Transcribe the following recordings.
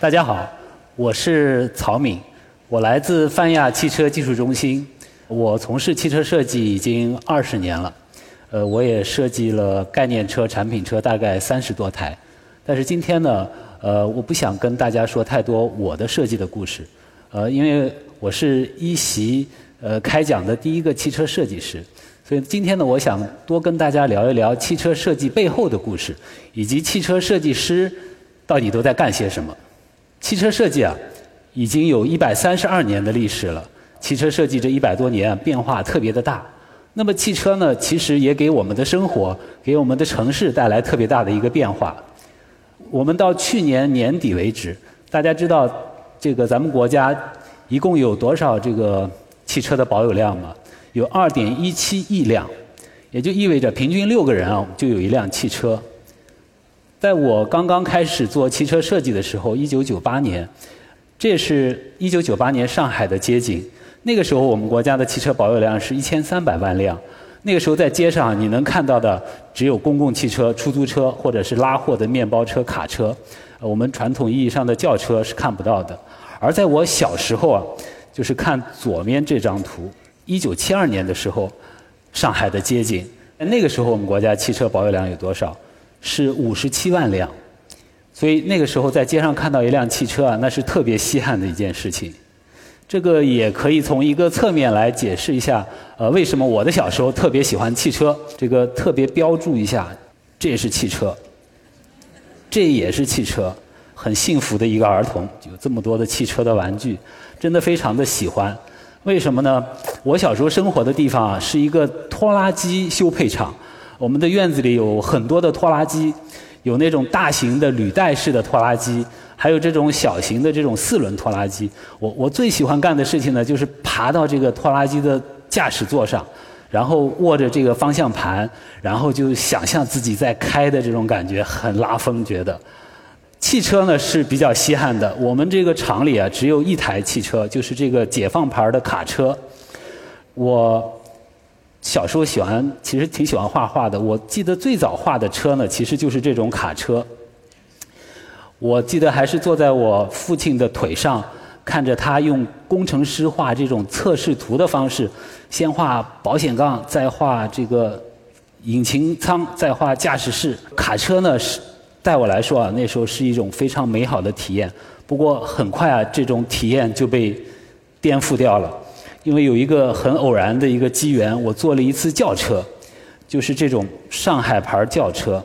大家好，我是曹敏，我来自泛亚汽车技术中心，我从事汽车设计已经二十年了，呃，我也设计了概念车、产品车大概三十多台，但是今天呢，呃，我不想跟大家说太多我的设计的故事，呃，因为我是一席呃开讲的第一个汽车设计师，所以今天呢，我想多跟大家聊一聊汽车设计背后的故事，以及汽车设计师到底都在干些什么。汽车设计啊，已经有一百三十二年的历史了。汽车设计这一百多年，变化特别的大。那么汽车呢，其实也给我们的生活、给我们的城市带来特别大的一个变化。我们到去年年底为止，大家知道这个咱们国家一共有多少这个汽车的保有量吗？有二点一七亿辆，也就意味着平均六个人啊就有一辆汽车。在我刚刚开始做汽车设计的时候，一九九八年，这是一九九八年上海的街景。那个时候，我们国家的汽车保有量是一千三百万辆。那个时候，在街上你能看到的只有公共汽车、出租车，或者是拉货的面包车、卡车。我们传统意义上的轿车是看不到的。而在我小时候啊，就是看左面这张图，一九七二年的时候，上海的街景。那个时候，我们国家汽车保有量有多少？是五十七万辆，所以那个时候在街上看到一辆汽车啊，那是特别稀罕的一件事情。这个也可以从一个侧面来解释一下，呃，为什么我的小时候特别喜欢汽车。这个特别标注一下，这也是汽车，这也是汽车，很幸福的一个儿童，有这么多的汽车的玩具，真的非常的喜欢。为什么呢？我小时候生活的地方啊，是一个拖拉机修配厂。我们的院子里有很多的拖拉机，有那种大型的履带式的拖拉机，还有这种小型的这种四轮拖拉机。我我最喜欢干的事情呢，就是爬到这个拖拉机的驾驶座上，然后握着这个方向盘，然后就想象自己在开的这种感觉，很拉风。觉得汽车呢是比较稀罕的，我们这个厂里啊只有一台汽车，就是这个解放牌的卡车。我。小时候喜欢，其实挺喜欢画画的。我记得最早画的车呢，其实就是这种卡车。我记得还是坐在我父亲的腿上，看着他用工程师画这种测试图的方式，先画保险杠，再画这个引擎舱，再画驾驶室。卡车呢，是带我来说啊，那时候是一种非常美好的体验。不过很快啊，这种体验就被颠覆掉了。因为有一个很偶然的一个机缘，我坐了一次轿车，就是这种上海牌轿车。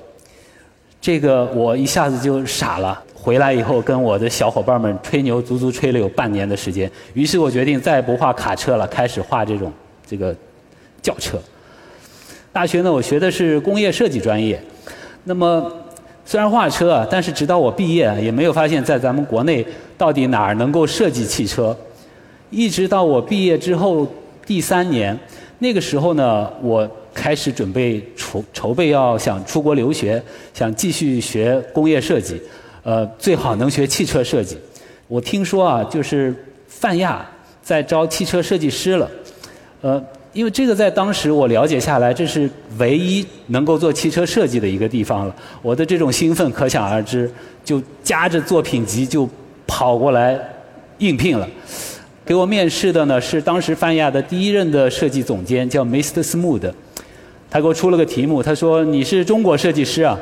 这个我一下子就傻了。回来以后跟我的小伙伴们吹牛，足足吹了有半年的时间。于是我决定再也不画卡车了，开始画这种这个轿车。大学呢，我学的是工业设计专业。那么虽然画车啊，但是直到我毕业，也没有发现，在咱们国内到底哪儿能够设计汽车。一直到我毕业之后第三年，那个时候呢，我开始准备筹筹备要想出国留学，想继续学工业设计，呃，最好能学汽车设计。我听说啊，就是泛亚在招汽车设计师了，呃，因为这个在当时我了解下来，这是唯一能够做汽车设计的一个地方了。我的这种兴奋可想而知，就夹着作品集就跑过来应聘了。给我面试的呢是当时泛亚的第一任的设计总监，叫 Mr. Smooth。他给我出了个题目，他说：“你是中国设计师啊，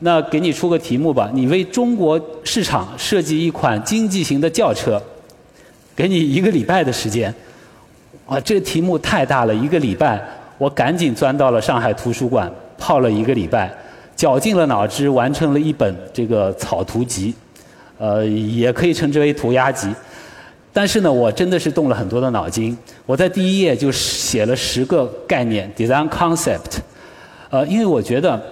那给你出个题目吧，你为中国市场设计一款经济型的轿车，给你一个礼拜的时间。”哇，这个题目太大了，一个礼拜，我赶紧钻到了上海图书馆泡了一个礼拜，绞尽了脑汁完成了一本这个草图集，呃，也可以称之为涂鸦集。但是呢，我真的是动了很多的脑筋。我在第一页就写了十个概念 （design concept）。呃，因为我觉得，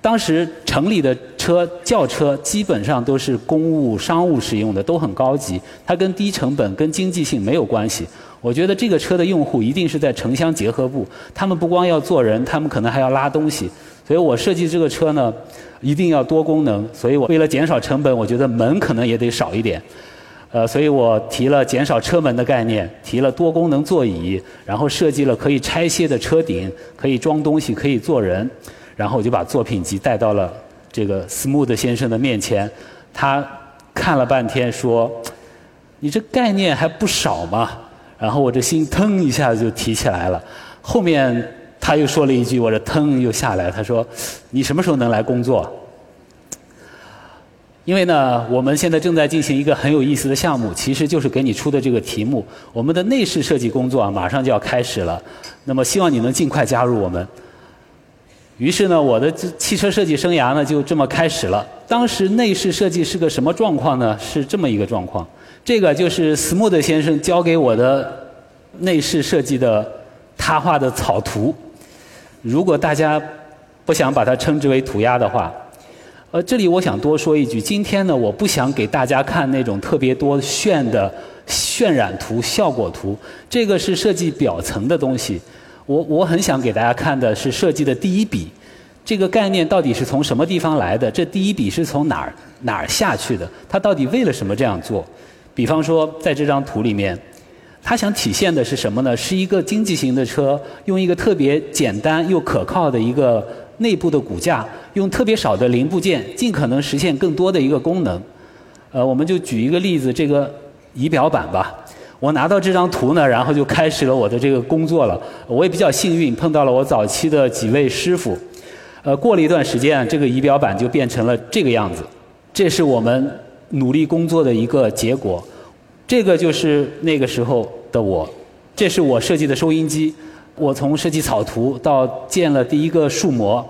当时城里的车轿车基本上都是公务、商务使用的，都很高级，它跟低成本、跟经济性没有关系。我觉得这个车的用户一定是在城乡结合部，他们不光要坐人，他们可能还要拉东西。所以我设计这个车呢，一定要多功能。所以我为了减少成本，我觉得门可能也得少一点。呃，所以我提了减少车门的概念，提了多功能座椅，然后设计了可以拆卸的车顶，可以装东西，可以坐人，然后我就把作品集带到了这个 Smooth 先生的面前。他看了半天，说：“你这概念还不少嘛。”然后我这心腾一下子就提起来了。后面他又说了一句，我这腾又下来。他说：“你什么时候能来工作？”因为呢，我们现在正在进行一个很有意思的项目，其实就是给你出的这个题目。我们的内饰设计工作啊，马上就要开始了。那么希望你能尽快加入我们。于是呢，我的汽车设计生涯呢就这么开始了。当时内饰设计是个什么状况呢？是这么一个状况。这个就是斯穆德先生教给我的内饰设计的他画的草图。如果大家不想把它称之为涂鸦的话。呃，这里我想多说一句，今天呢，我不想给大家看那种特别多炫的渲染图、效果图，这个是设计表层的东西。我我很想给大家看的是设计的第一笔，这个概念到底是从什么地方来的？这第一笔是从哪儿哪儿下去的？它到底为了什么这样做？比方说，在这张图里面，它想体现的是什么呢？是一个经济型的车，用一个特别简单又可靠的一个。内部的骨架用特别少的零部件，尽可能实现更多的一个功能。呃，我们就举一个例子，这个仪表板吧。我拿到这张图呢，然后就开始了我的这个工作了。我也比较幸运，碰到了我早期的几位师傅。呃，过了一段时间，这个仪表板就变成了这个样子。这是我们努力工作的一个结果。这个就是那个时候的我。这是我设计的收音机。我从设计草图到建了第一个数模，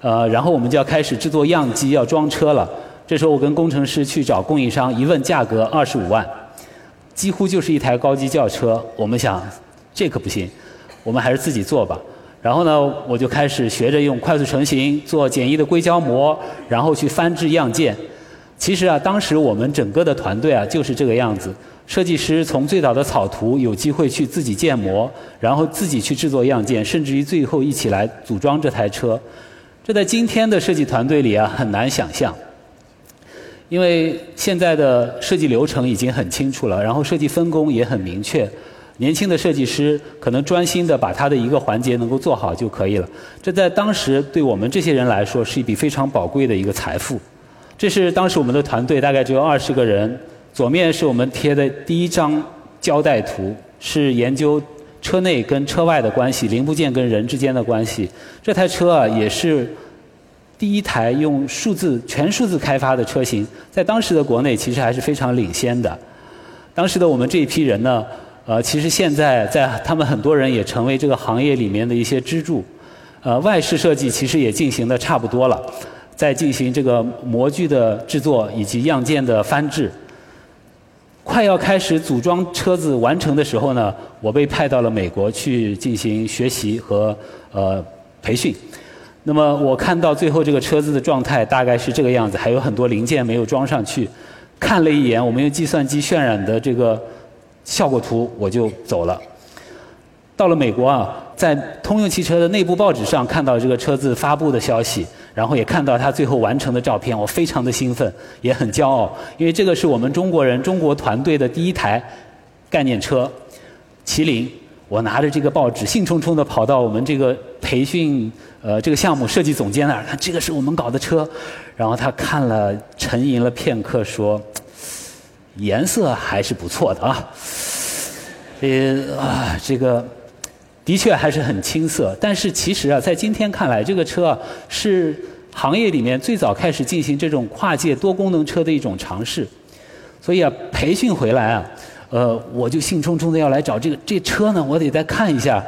呃，然后我们就要开始制作样机，要装车了。这时候我跟工程师去找供应商，一问价格二十五万，几乎就是一台高级轿车。我们想，这可不行，我们还是自己做吧。然后呢，我就开始学着用快速成型做简易的硅胶模，然后去翻制样件。其实啊，当时我们整个的团队啊就是这个样子。设计师从最早的草图有机会去自己建模，然后自己去制作样件，甚至于最后一起来组装这台车。这在今天的设计团队里啊很难想象，因为现在的设计流程已经很清楚了，然后设计分工也很明确。年轻的设计师可能专心的把他的一个环节能够做好就可以了。这在当时对我们这些人来说是一笔非常宝贵的一个财富。这是当时我们的团队大概只有二十个人。左面是我们贴的第一张胶带图，是研究车内跟车外的关系，零部件跟人之间的关系。这台车啊，也是第一台用数字全数字开发的车型，在当时的国内其实还是非常领先的。当时的我们这一批人呢，呃，其实现在在他们很多人也成为这个行业里面的一些支柱。呃，外饰设计其实也进行的差不多了，在进行这个模具的制作以及样件的翻制。快要开始组装车子完成的时候呢，我被派到了美国去进行学习和呃培训。那么我看到最后这个车子的状态大概是这个样子，还有很多零件没有装上去。看了一眼我们用计算机渲染的这个效果图，我就走了。到了美国啊，在通用汽车的内部报纸上看到这个车子发布的消息。然后也看到他最后完成的照片，我非常的兴奋，也很骄傲，因为这个是我们中国人、中国团队的第一台概念车——麒麟。我拿着这个报纸，兴冲冲地跑到我们这个培训呃这个项目设计总监那儿，看这个是我们搞的车。然后他看了，沉吟了片刻，说：“颜色还是不错的啊。”呃啊，这个。的确还是很青涩，但是其实啊，在今天看来，这个车啊是行业里面最早开始进行这种跨界多功能车的一种尝试。所以啊，培训回来啊，呃，我就兴冲冲的要来找这个这车呢，我得再看一下。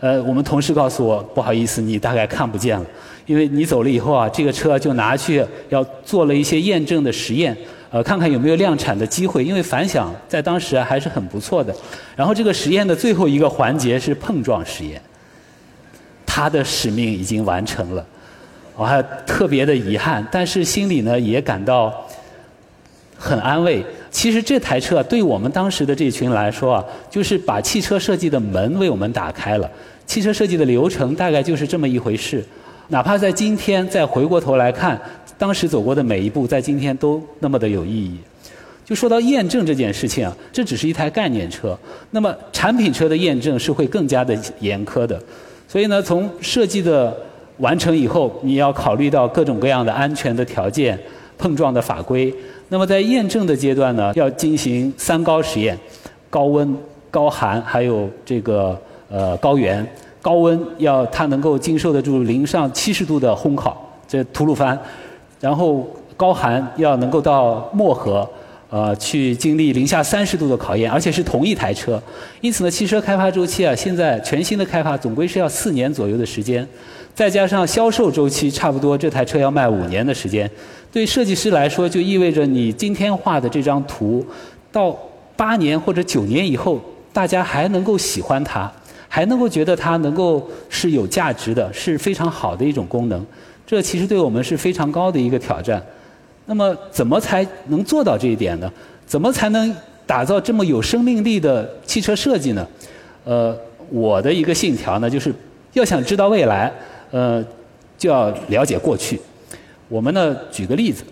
呃，我们同事告诉我，不好意思，你大概看不见了，因为你走了以后啊，这个车就拿去要做了一些验证的实验。呃，看看有没有量产的机会，因为反响在当时还是很不错的。然后这个实验的最后一个环节是碰撞实验，他的使命已经完成了，我还特别的遗憾，但是心里呢也感到很安慰。其实这台车对我们当时的这群来说啊，就是把汽车设计的门为我们打开了。汽车设计的流程大概就是这么一回事，哪怕在今天再回过头来看。当时走过的每一步，在今天都那么的有意义。就说到验证这件事情啊，这只是一台概念车，那么产品车的验证是会更加的严苛的。所以呢，从设计的完成以后，你要考虑到各种各样的安全的条件，碰撞的法规。那么在验证的阶段呢，要进行三高实验：高温、高寒，还有这个呃高原。高温要它能够经受得住零上七十度的烘烤，这吐鲁番；然后高寒要能够到漠河。呃，去经历零下三十度的考验，而且是同一台车，因此呢，汽车开发周期啊，现在全新的开发总归是要四年左右的时间，再加上销售周期，差不多这台车要卖五年的时间。对设计师来说，就意味着你今天画的这张图，到八年或者九年以后，大家还能够喜欢它，还能够觉得它能够是有价值的，是非常好的一种功能。这其实对我们是非常高的一个挑战。那么，怎么才能做到这一点呢？怎么才能打造这么有生命力的汽车设计呢？呃，我的一个信条呢，就是要想知道未来，呃，就要了解过去。我们呢，举个例子，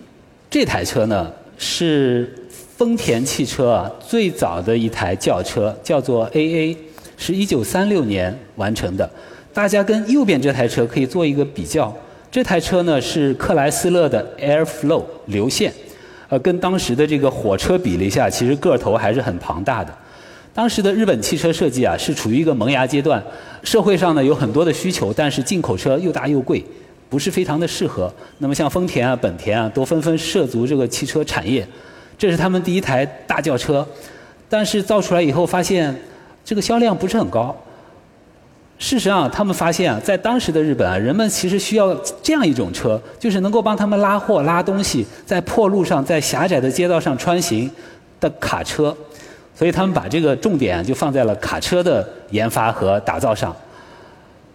这台车呢是丰田汽车啊最早的一台轿车，叫做 AA，是一九三六年完成的。大家跟右边这台车可以做一个比较。这台车呢是克莱斯勒的 Airflow 流线，呃，跟当时的这个火车比了一下，其实个头还是很庞大的。当时的日本汽车设计啊是处于一个萌芽阶段，社会上呢有很多的需求，但是进口车又大又贵，不是非常的适合。那么像丰田啊、本田啊都纷纷涉足这个汽车产业，这是他们第一台大轿车，但是造出来以后发现这个销量不是很高。事实上，他们发现啊，在当时的日本啊，人们其实需要这样一种车，就是能够帮他们拉货、拉东西，在破路上、在狭窄的街道上穿行的卡车。所以他们把这个重点就放在了卡车的研发和打造上。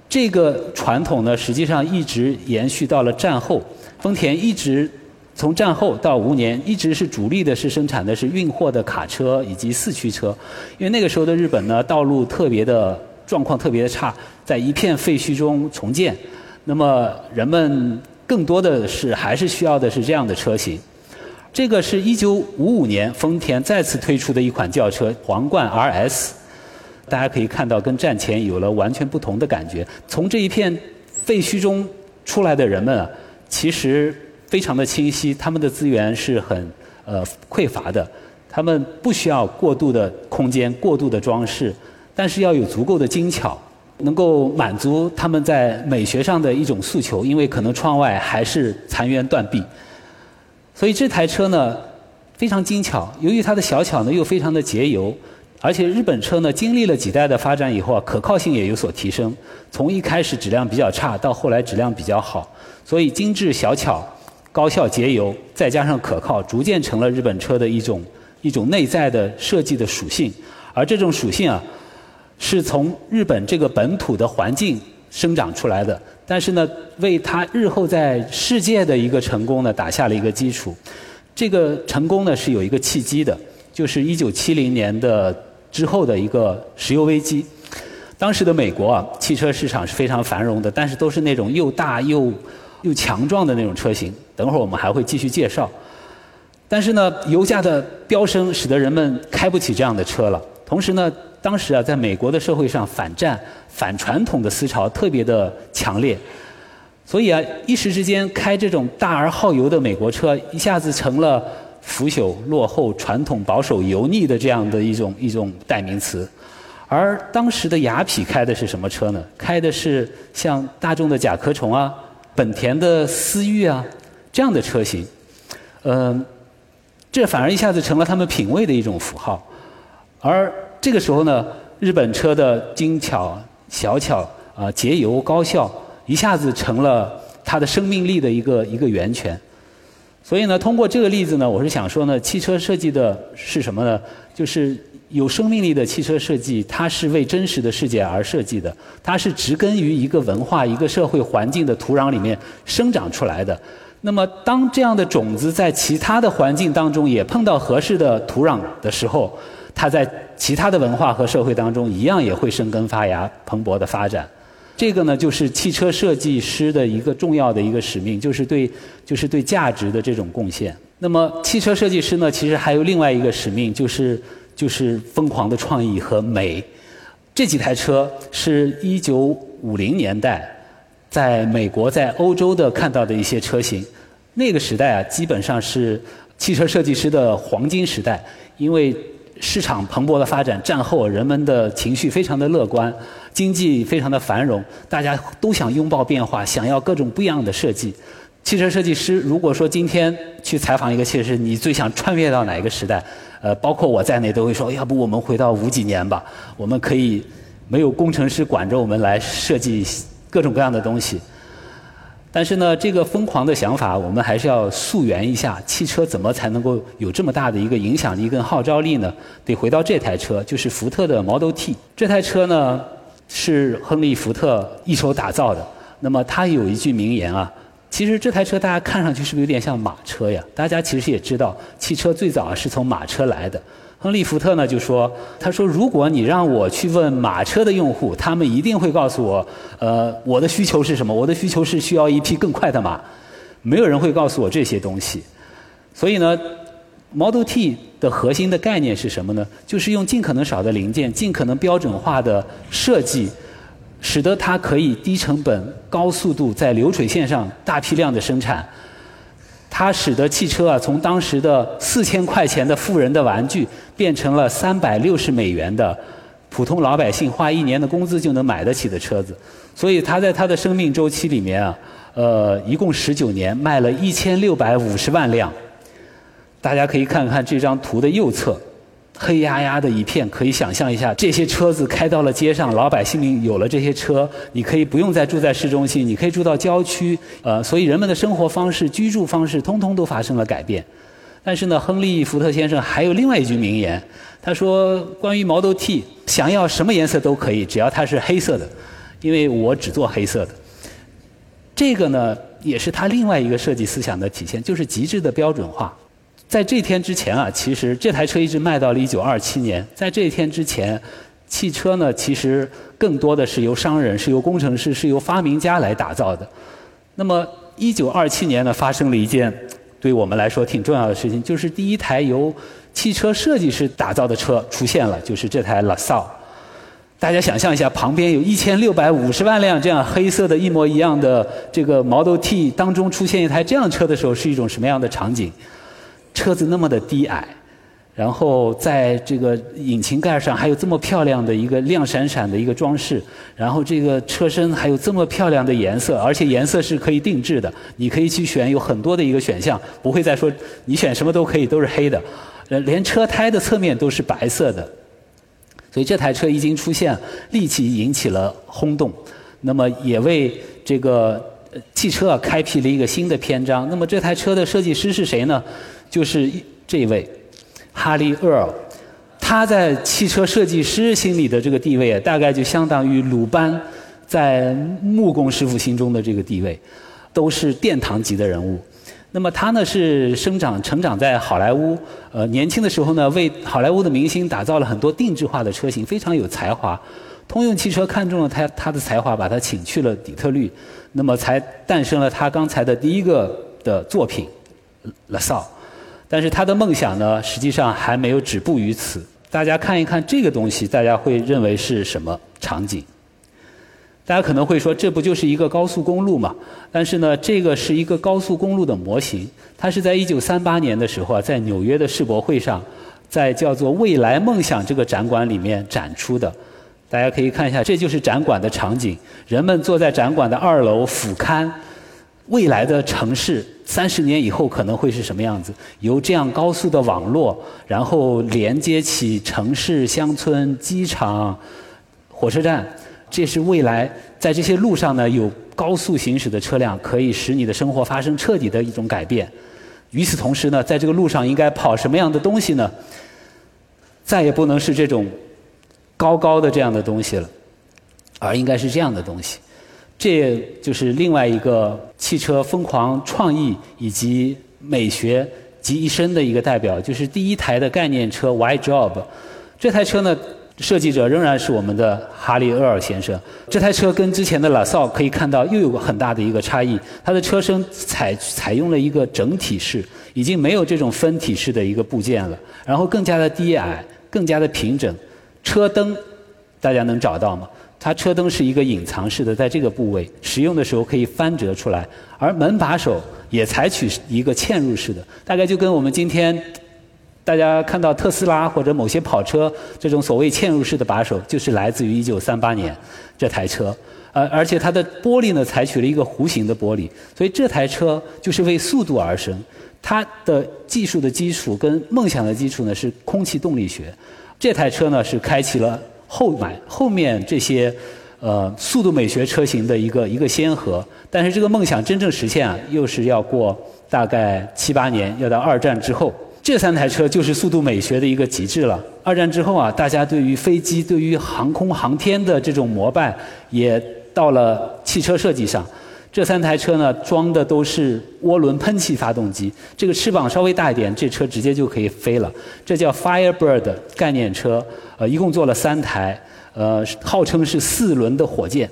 这个传统呢，实际上一直延续到了战后。丰田一直从战后到五年，一直是主力的是生产的是运货的卡车以及四驱车，因为那个时候的日本呢，道路特别的。状况特别的差，在一片废墟中重建，那么人们更多的是还是需要的是这样的车型。这个是一九五五年丰田再次推出的一款轿车皇冠 RS，大家可以看到跟战前有了完全不同的感觉。从这一片废墟中出来的人们啊，其实非常的清晰，他们的资源是很呃匮乏的，他们不需要过度的空间、过度的装饰。但是要有足够的精巧，能够满足他们在美学上的一种诉求，因为可能窗外还是残垣断壁。所以这台车呢非常精巧，由于它的小巧呢又非常的节油，而且日本车呢经历了几代的发展以后啊，可靠性也有所提升，从一开始质量比较差到后来质量比较好，所以精致小巧、高效节油，再加上可靠，逐渐成了日本车的一种一种内在的设计的属性，而这种属性啊。是从日本这个本土的环境生长出来的，但是呢，为他日后在世界的一个成功呢打下了一个基础。这个成功呢是有一个契机的，就是一九七零年的之后的一个石油危机。当时的美国啊，汽车市场是非常繁荣的，但是都是那种又大又又强壮的那种车型。等会儿我们还会继续介绍。但是呢，油价的飙升使得人们开不起这样的车了，同时呢。当时啊，在美国的社会上，反战、反传统的思潮特别的强烈，所以啊，一时之间开这种大而耗油的美国车，一下子成了腐朽、落后、传统、保守、油腻的这样的一种一种代名词。而当时的雅痞开的是什么车呢？开的是像大众的甲壳虫啊、本田的思域啊这样的车型，嗯，这反而一下子成了他们品味的一种符号，而。这个时候呢，日本车的精巧、小巧啊、节油、高效，一下子成了它的生命力的一个一个源泉。所以呢，通过这个例子呢，我是想说呢，汽车设计的是什么呢？就是有生命力的汽车设计，它是为真实的世界而设计的，它是植根于一个文化、一个社会环境的土壤里面生长出来的。那么，当这样的种子在其他的环境当中也碰到合适的土壤的时候，它在其他的文化和社会当中一样也会生根发芽、蓬勃的发展。这个呢，就是汽车设计师的一个重要的一个使命，就是对就是对价值的这种贡献。那么，汽车设计师呢，其实还有另外一个使命，就是就是疯狂的创意和美。这几台车是一九五零年代在美国、在欧洲的看到的一些车型。那个时代啊，基本上是汽车设计师的黄金时代，因为市场蓬勃的发展，战后人们的情绪非常的乐观，经济非常的繁荣，大家都想拥抱变化，想要各种不一样的设计。汽车设计师，如果说今天去采访一个汽车师，你最想穿越到哪一个时代？呃，包括我在内都会说，要不我们回到五几年吧，我们可以没有工程师管着我们来设计各种各样的东西。但是呢，这个疯狂的想法，我们还是要溯源一下，汽车怎么才能够有这么大的一个影响力跟号召力呢？得回到这台车，就是福特的 Model T。这台车呢，是亨利·福特一手打造的。那么他有一句名言啊，其实这台车大家看上去是不是有点像马车呀？大家其实也知道，汽车最早是从马车来的。亨利·福特呢就说：“他说，如果你让我去问马车的用户，他们一定会告诉我，呃，我的需求是什么？我的需求是需要一匹更快的马。没有人会告诉我这些东西。所以呢，Model T 的核心的概念是什么呢？就是用尽可能少的零件、尽可能标准化的设计，使得它可以低成本、高速度在流水线上大批量的生产。”它使得汽车啊，从当时的四千块钱的富人的玩具，变成了三百六十美元的普通老百姓花一年的工资就能买得起的车子。所以它在它的生命周期里面啊，呃，一共十九年，卖了一千六百五十万辆。大家可以看看这张图的右侧。黑压压的一片，可以想象一下，这些车子开到了街上，老百姓有了这些车，你可以不用再住在市中心，你可以住到郊区，呃，所以人们的生活方式、居住方式，通通都发生了改变。但是呢，亨利·福特先生还有另外一句名言，他说：“关于 Model T，想要什么颜色都可以，只要它是黑色的，因为我只做黑色的。”这个呢，也是他另外一个设计思想的体现，就是极致的标准化。在这天之前啊，其实这台车一直卖到了一九二七年。在这一天之前，汽车呢其实更多的是由商人、是由工程师、是由发明家来打造的。那么一九二七年呢，发生了一件对我们来说挺重要的事情，就是第一台由汽车设计师打造的车出现了，就是这台 La Salle。大家想象一下，旁边有一千六百五十万辆这样黑色的一模一样的这个 Model T 当中出现一台这样车的时候，是一种什么样的场景？车子那么的低矮，然后在这个引擎盖上还有这么漂亮的一个亮闪闪的一个装饰，然后这个车身还有这么漂亮的颜色，而且颜色是可以定制的，你可以去选，有很多的一个选项，不会再说你选什么都可以都是黑的，连车胎的侧面都是白色的，所以这台车一经出现，立即引起了轰动，那么也为这个汽车开辟了一个新的篇章。那么这台车的设计师是谁呢？就是这位哈利·厄尔，他在汽车设计师心里的这个地位啊，大概就相当于鲁班在木工师傅心中的这个地位，都是殿堂级的人物。那么他呢是生长成长在好莱坞，呃，年轻的时候呢为好莱坞的明星打造了很多定制化的车型，非常有才华。通用汽车看中了他他的才华，把他请去了底特律，那么才诞生了他刚才的第一个的作品，La Salle。但是他的梦想呢，实际上还没有止步于此。大家看一看这个东西，大家会认为是什么场景？大家可能会说，这不就是一个高速公路嘛？但是呢，这个是一个高速公路的模型，它是在1938年的时候啊，在纽约的世博会上，在叫做“未来梦想”这个展馆里面展出的。大家可以看一下，这就是展馆的场景，人们坐在展馆的二楼俯瞰。未来的城市三十年以后可能会是什么样子？由这样高速的网络，然后连接起城市、乡村、机场、火车站，这是未来在这些路上呢有高速行驶的车辆，可以使你的生活发生彻底的一种改变。与此同时呢，在这个路上应该跑什么样的东西呢？再也不能是这种高高的这样的东西了，而应该是这样的东西。这就是另外一个汽车疯狂创意以及美学集一身的一个代表，就是第一台的概念车 Y Job。这台车呢，设计者仍然是我们的哈利·厄尔先生。这台车跟之前的 La Salle 可以看到又有很大的一个差异，它的车身采采用了一个整体式，已经没有这种分体式的一个部件了，然后更加的低矮，更加的平整。车灯大家能找到吗？它车灯是一个隐藏式的，在这个部位使用的时候可以翻折出来，而门把手也采取一个嵌入式的，大概就跟我们今天大家看到特斯拉或者某些跑车这种所谓嵌入式的把手，就是来自于1938年这台车。呃，而且它的玻璃呢，采取了一个弧形的玻璃，所以这台车就是为速度而生。它的技术的基础跟梦想的基础呢是空气动力学。这台车呢是开启了。后买后面这些，呃，速度美学车型的一个一个先河，但是这个梦想真正实现啊，又是要过大概七八年，要到二战之后。这三台车就是速度美学的一个极致了。二战之后啊，大家对于飞机、对于航空航天的这种膜拜，也到了汽车设计上。这三台车呢，装的都是涡轮喷气发动机，这个翅膀稍微大一点，这车直接就可以飞了。这叫 Firebird 概念车，呃，一共做了三台，呃，号称是四轮的火箭。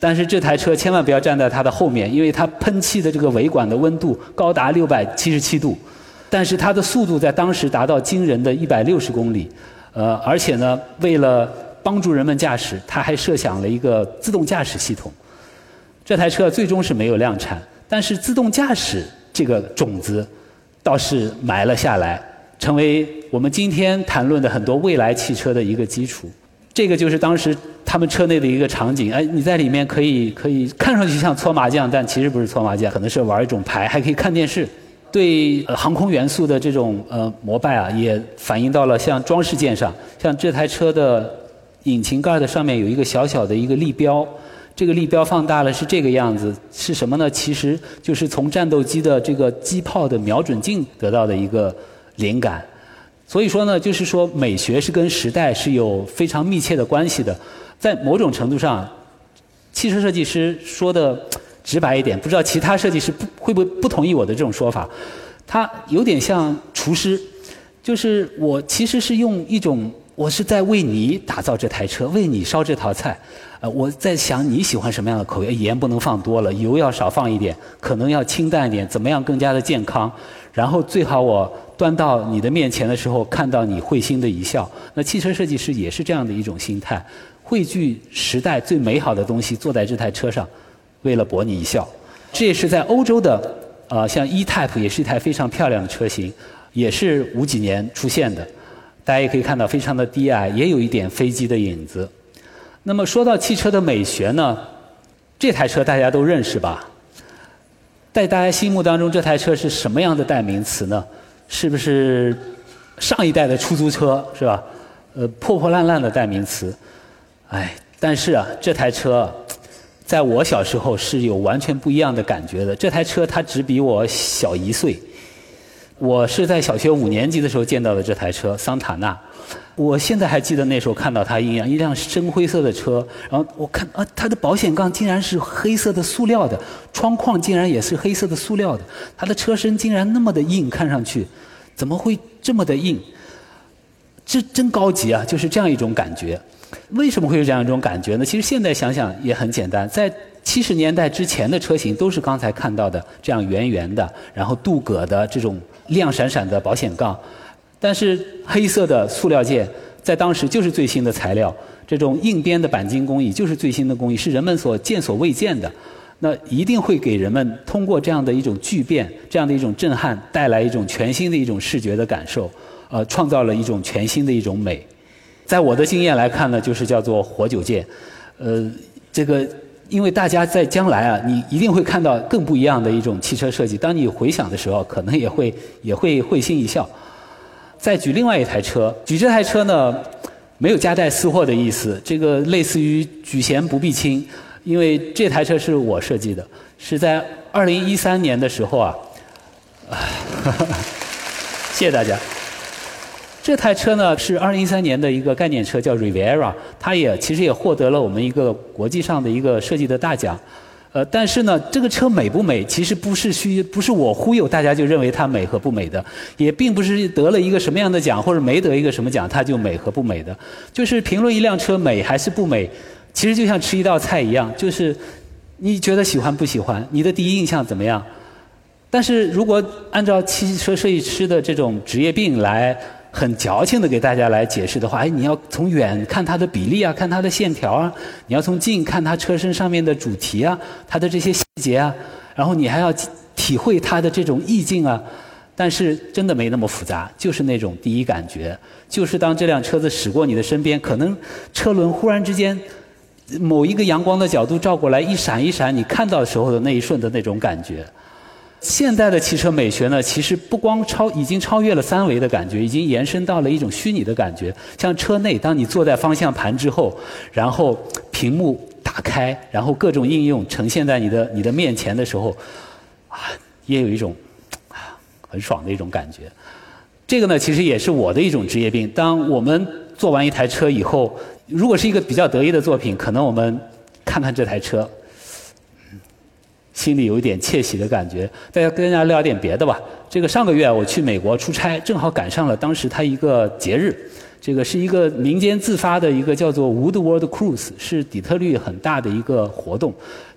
但是这台车千万不要站在它的后面，因为它喷气的这个尾管的温度高达六百七十七度，但是它的速度在当时达到惊人的一百六十公里，呃，而且呢，为了帮助人们驾驶，它还设想了一个自动驾驶系统。这台车最终是没有量产，但是自动驾驶这个种子倒是埋了下来，成为我们今天谈论的很多未来汽车的一个基础。这个就是当时他们车内的一个场景。哎，你在里面可以可以看上去像搓麻将，但其实不是搓麻将，可能是玩一种牌，还可以看电视。对航空元素的这种呃膜拜啊，也反映到了像装饰件上，像这台车的引擎盖的上面有一个小小的一个立标。这个立标放大了是这个样子，是什么呢？其实就是从战斗机的这个机炮的瞄准镜得到的一个灵感。所以说呢，就是说美学是跟时代是有非常密切的关系的。在某种程度上，汽车设计师说的直白一点，不知道其他设计师不会不会不同意我的这种说法。他有点像厨师，就是我其实是用一种。我是在为你打造这台车，为你烧这套菜。我在想你喜欢什么样的口味，盐不能放多了，油要少放一点，可能要清淡一点，怎么样更加的健康？然后最好我端到你的面前的时候，看到你会心的一笑。那汽车设计师也是这样的一种心态，汇聚时代最美好的东西，坐在这台车上，为了博你一笑。这也是在欧洲的，呃，像 E-Type 也是一台非常漂亮的车型，也是五几年出现的。大家也可以看到，非常的低矮，也有一点飞机的影子。那么说到汽车的美学呢，这台车大家都认识吧？在大家心目当中，这台车是什么样的代名词呢？是不是上一代的出租车是吧？呃，破破烂烂的代名词。哎，但是啊，这台车在我小时候是有完全不一样的感觉的。这台车它只比我小一岁。我是在小学五年级的时候见到的这台车桑塔纳，我现在还记得那时候看到它一辆一辆深灰色的车，然后我看啊，它的保险杠竟然是黑色的塑料的，窗框竟然也是黑色的塑料的，它的车身竟然那么的硬，看上去怎么会这么的硬？这真高级啊，就是这样一种感觉。为什么会有这样一种感觉呢？其实现在想想也很简单，在七十年代之前的车型都是刚才看到的这样圆圆的，然后镀铬的这种。亮闪闪的保险杠，但是黑色的塑料件在当时就是最新的材料，这种硬边的钣金工艺就是最新的工艺，是人们所见所未见的。那一定会给人们通过这样的一种巨变、这样的一种震撼，带来一种全新的一种视觉的感受，呃，创造了一种全新的一种美。在我的经验来看呢，就是叫做活久见，呃，这个。因为大家在将来啊，你一定会看到更不一样的一种汽车设计。当你回想的时候，可能也会也会会心一笑。再举另外一台车，举这台车呢，没有夹带私货的意思，这个类似于举贤不避亲，因为这台车是我设计的，是在二零一三年的时候啊，谢谢大家。这台车呢是二零一三年的一个概念车，叫 rivera 它也其实也获得了我们一个国际上的一个设计的大奖。呃，但是呢，这个车美不美，其实不是虚，不是我忽悠大家就认为它美和不美的，也并不是得了一个什么样的奖或者没得一个什么奖它就美和不美的。就是评论一辆车美还是不美，其实就像吃一道菜一样，就是你觉得喜欢不喜欢，你的第一印象怎么样？但是如果按照汽车设计师的这种职业病来。很矫情的给大家来解释的话，哎，你要从远看它的比例啊，看它的线条啊，你要从近看它车身上面的主题啊，它的这些细节啊，然后你还要体会它的这种意境啊。但是真的没那么复杂，就是那种第一感觉，就是当这辆车子驶过你的身边，可能车轮忽然之间某一个阳光的角度照过来，一闪一闪，你看到时候的那一瞬的那种感觉。现代的汽车美学呢，其实不光超，已经超越了三维的感觉，已经延伸到了一种虚拟的感觉。像车内，当你坐在方向盘之后，然后屏幕打开，然后各种应用呈现在你的你的面前的时候，啊，也有一种啊很爽的一种感觉。这个呢，其实也是我的一种职业病。当我们做完一台车以后，如果是一个比较得意的作品，可能我们看看这台车。心里有一点窃喜的感觉。大家跟大家聊点别的吧。这个上个月我去美国出差，正好赶上了当时它一个节日。这个是一个民间自发的一个叫做 Woodward Cruise，是底特律很大的一个活动。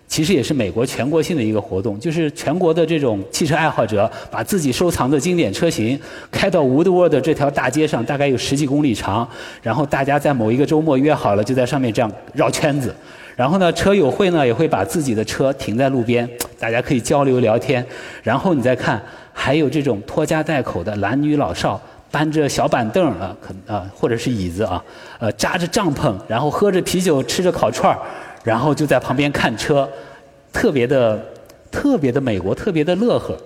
其实也是美国全国性的一个活动，就是全国的这种汽车爱好者把自己收藏的经典车型开到 Woodward 这条大街上，大概有十几公里长。然后大家在某一个周末约好了，就在上面这样绕圈子。然后呢，车友会呢也会把自己的车停在路边，大家可以交流聊天。然后你再看，还有这种拖家带口的男女老少，搬着小板凳啊，可啊或者是椅子啊，呃扎着帐篷，然后喝着啤酒，吃着烤串儿，然后就在旁边看车，特别的特别的美国，特别的乐呵。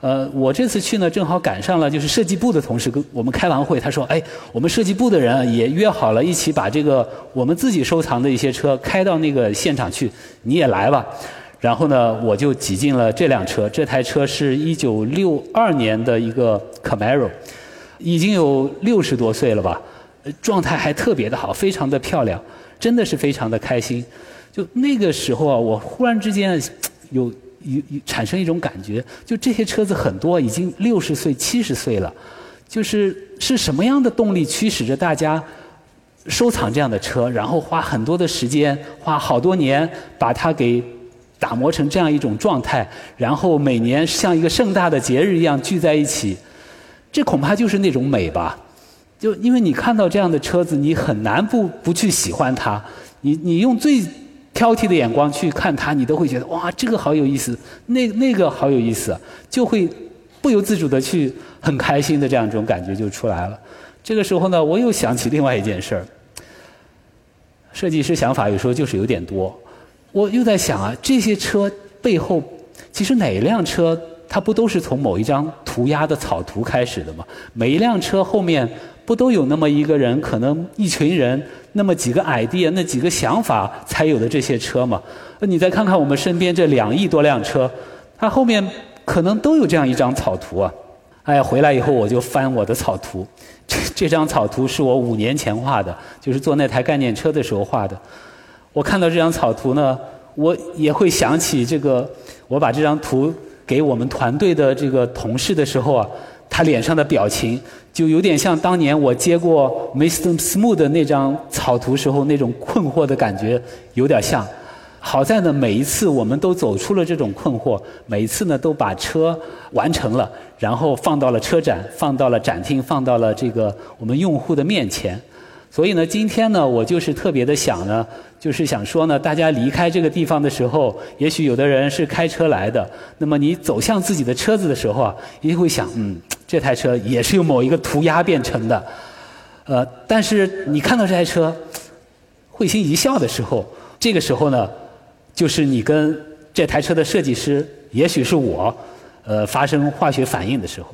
呃，我这次去呢，正好赶上了，就是设计部的同事跟我们开完会，他说：“哎，我们设计部的人也约好了，一起把这个我们自己收藏的一些车开到那个现场去，你也来吧。”然后呢，我就挤进了这辆车。这台车是一九六二年的一个 Camaro，已经有六十多岁了吧，状态还特别的好，非常的漂亮，真的是非常的开心。就那个时候啊，我忽然之间有。有有产生一种感觉，就这些车子很多已经六十岁、七十岁了，就是是什么样的动力驱使着大家收藏这样的车，然后花很多的时间，花好多年把它给打磨成这样一种状态，然后每年像一个盛大的节日一样聚在一起，这恐怕就是那种美吧。就因为你看到这样的车子，你很难不不去喜欢它。你你用最。挑剔的眼光去看它，你都会觉得哇，这个好有意思，那那个好有意思，就会不由自主的去很开心的这样一种感觉就出来了。这个时候呢，我又想起另外一件事儿。设计师想法有时候就是有点多，我又在想啊，这些车背后，其实哪一辆车它不都是从某一张涂鸦的草图开始的吗？每一辆车后面。不都有那么一个人，可能一群人，那么几个 idea，那几个想法才有的这些车嘛？你再看看我们身边这两亿多辆车，它后面可能都有这样一张草图啊！哎呀，回来以后我就翻我的草图，这这张草图是我五年前画的，就是做那台概念车的时候画的。我看到这张草图呢，我也会想起这个，我把这张图给我们团队的这个同事的时候啊。他脸上的表情就有点像当年我接过 Mr. Smooth 的那张草图时候那种困惑的感觉，有点像。好在呢，每一次我们都走出了这种困惑，每一次呢都把车完成了，然后放到了车展，放到了展厅，放到了这个我们用户的面前。所以呢，今天呢，我就是特别的想呢，就是想说呢，大家离开这个地方的时候，也许有的人是开车来的，那么你走向自己的车子的时候啊，一定会想，嗯，这台车也是由某一个涂鸦变成的，呃，但是你看到这台车，会心一笑的时候，这个时候呢，就是你跟这台车的设计师，也许是我，呃，发生化学反应的时候，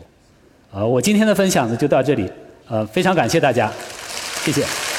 呃，我今天的分享呢就到这里，呃，非常感谢大家。谢谢。